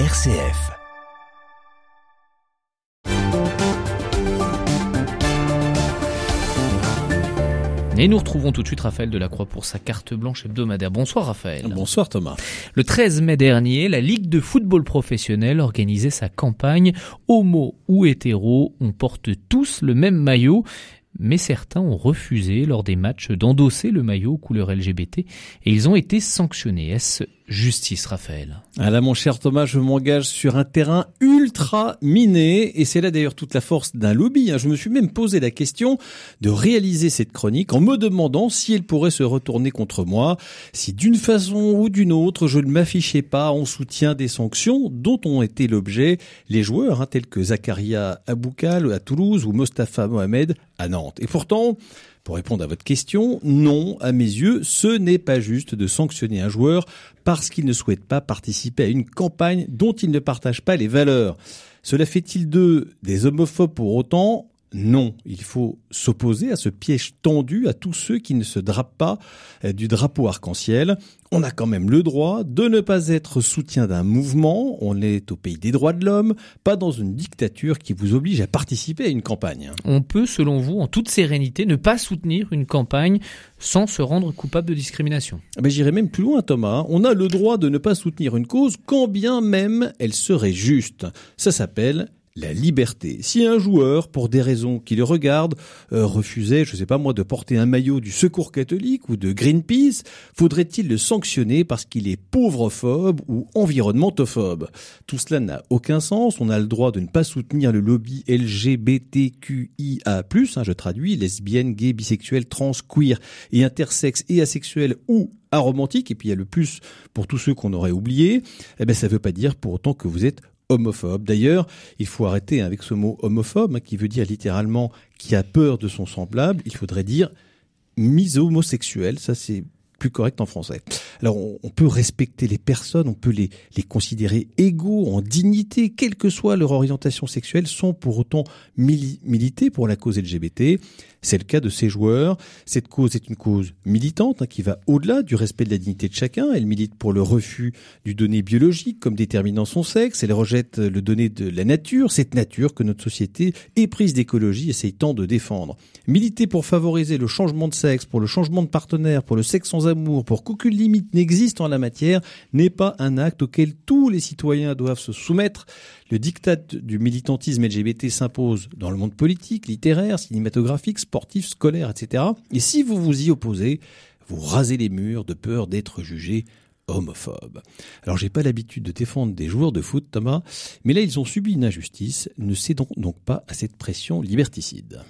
RCF. Et nous retrouvons tout de suite Raphaël Delacroix pour sa carte blanche hebdomadaire. Bonsoir Raphaël. Bonsoir Thomas. Le 13 mai dernier, la Ligue de football professionnel organisait sa campagne Homo ou hétéro, on porte tous le même maillot mais certains ont refusé lors des matchs d'endosser le maillot couleur LGBT et ils ont été sanctionnés. Est-ce justice, Raphaël Ah là, mon cher Thomas, je m'engage sur un terrain ultra miné et c'est là d'ailleurs toute la force d'un lobby. Hein. Je me suis même posé la question de réaliser cette chronique en me demandant si elle pourrait se retourner contre moi, si d'une façon ou d'une autre je ne m'affichais pas en soutien des sanctions dont ont été l'objet les joueurs hein, tels que Zakaria Aboukal à Toulouse ou Mostafa Mohamed à Nantes. Et pourtant, pour répondre à votre question, non, à mes yeux, ce n'est pas juste de sanctionner un joueur parce qu'il ne souhaite pas participer à une campagne dont il ne partage pas les valeurs. Cela fait-il d'eux des homophobes pour autant? Non, il faut s'opposer à ce piège tendu à tous ceux qui ne se drapent pas euh, du drapeau arc-en-ciel. On a quand même le droit de ne pas être soutien d'un mouvement, on est au pays des droits de l'homme, pas dans une dictature qui vous oblige à participer à une campagne. On peut, selon vous, en toute sérénité, ne pas soutenir une campagne sans se rendre coupable de discrimination ah ben, J'irai même plus loin, Thomas. On a le droit de ne pas soutenir une cause quand bien même elle serait juste. Ça s'appelle la liberté. Si un joueur, pour des raisons qui le regardent, euh, refusait, je sais pas moi, de porter un maillot du Secours catholique ou de Greenpeace, faudrait-il le sanctionner parce qu'il est pauvrophobe ou environnementophobe? Tout cela n'a aucun sens. On a le droit de ne pas soutenir le lobby LGBTQIA+, hein, je traduis, lesbienne, gay, bisexuel, trans, queer et intersexe et asexuel ou aromantique, et puis il y a le plus pour tous ceux qu'on aurait oubliés, eh ben ça veut pas dire pour autant que vous êtes homophobe. D'ailleurs, il faut arrêter avec ce mot homophobe, hein, qui veut dire littéralement qui a peur de son semblable. Il faudrait dire mis-homosexuel. Ça, c'est plus correct en français. Alors on, peut respecter les personnes, on peut les, les considérer égaux en dignité, quelle que soit leur orientation sexuelle, sans pour autant militer pour la cause LGBT. C'est le cas de ces joueurs. Cette cause est une cause militante hein, qui va au-delà du respect de la dignité de chacun. Elle milite pour le refus du donné biologique comme déterminant son sexe. Elle rejette le donné de la nature, cette nature que notre société éprise d'écologie essaye tant de défendre. Militer pour favoriser le changement de sexe, pour le changement de partenaire, pour le sexe amour, pour qu'aucune limite n'existe en la matière, n'est pas un acte auquel tous les citoyens doivent se soumettre. Le diktat du militantisme LGBT s'impose dans le monde politique, littéraire, cinématographique, sportif, scolaire, etc. Et si vous vous y opposez, vous rasez les murs de peur d'être jugé homophobe. Alors j'ai pas l'habitude de défendre des joueurs de foot, Thomas, mais là ils ont subi une injustice, ne cédons donc pas à cette pression liberticide.